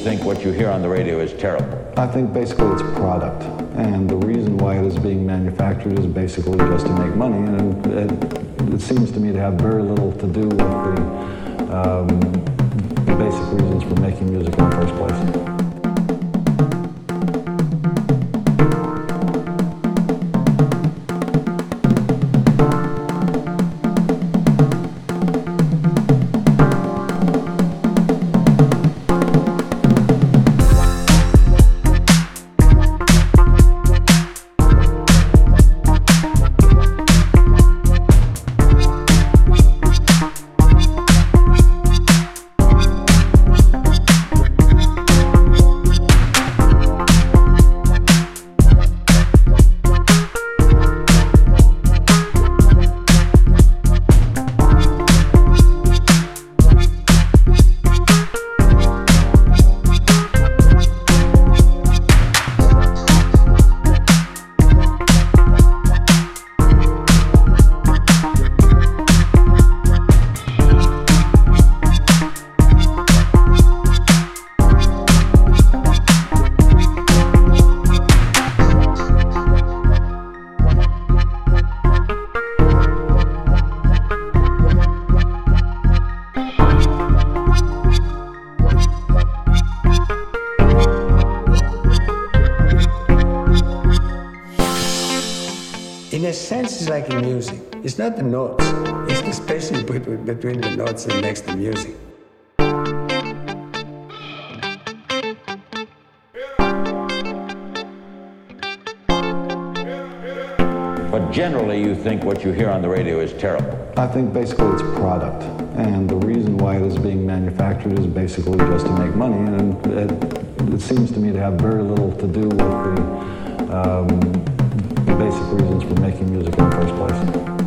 think what you hear on the radio is terrible. I think basically it's product. And the reason why it is being manufactured is basically just to make money. And it, it seems to me to have very little to do with the, um, the basic reasons for making music not the notes, it's the space you put between the notes that makes the music. But generally, you think what you hear on the radio is terrible. I think basically it's product. And the reason why it is being manufactured is basically just to make money. And it, it seems to me to have very little to do with the, um, the basic reasons for making music in the first place.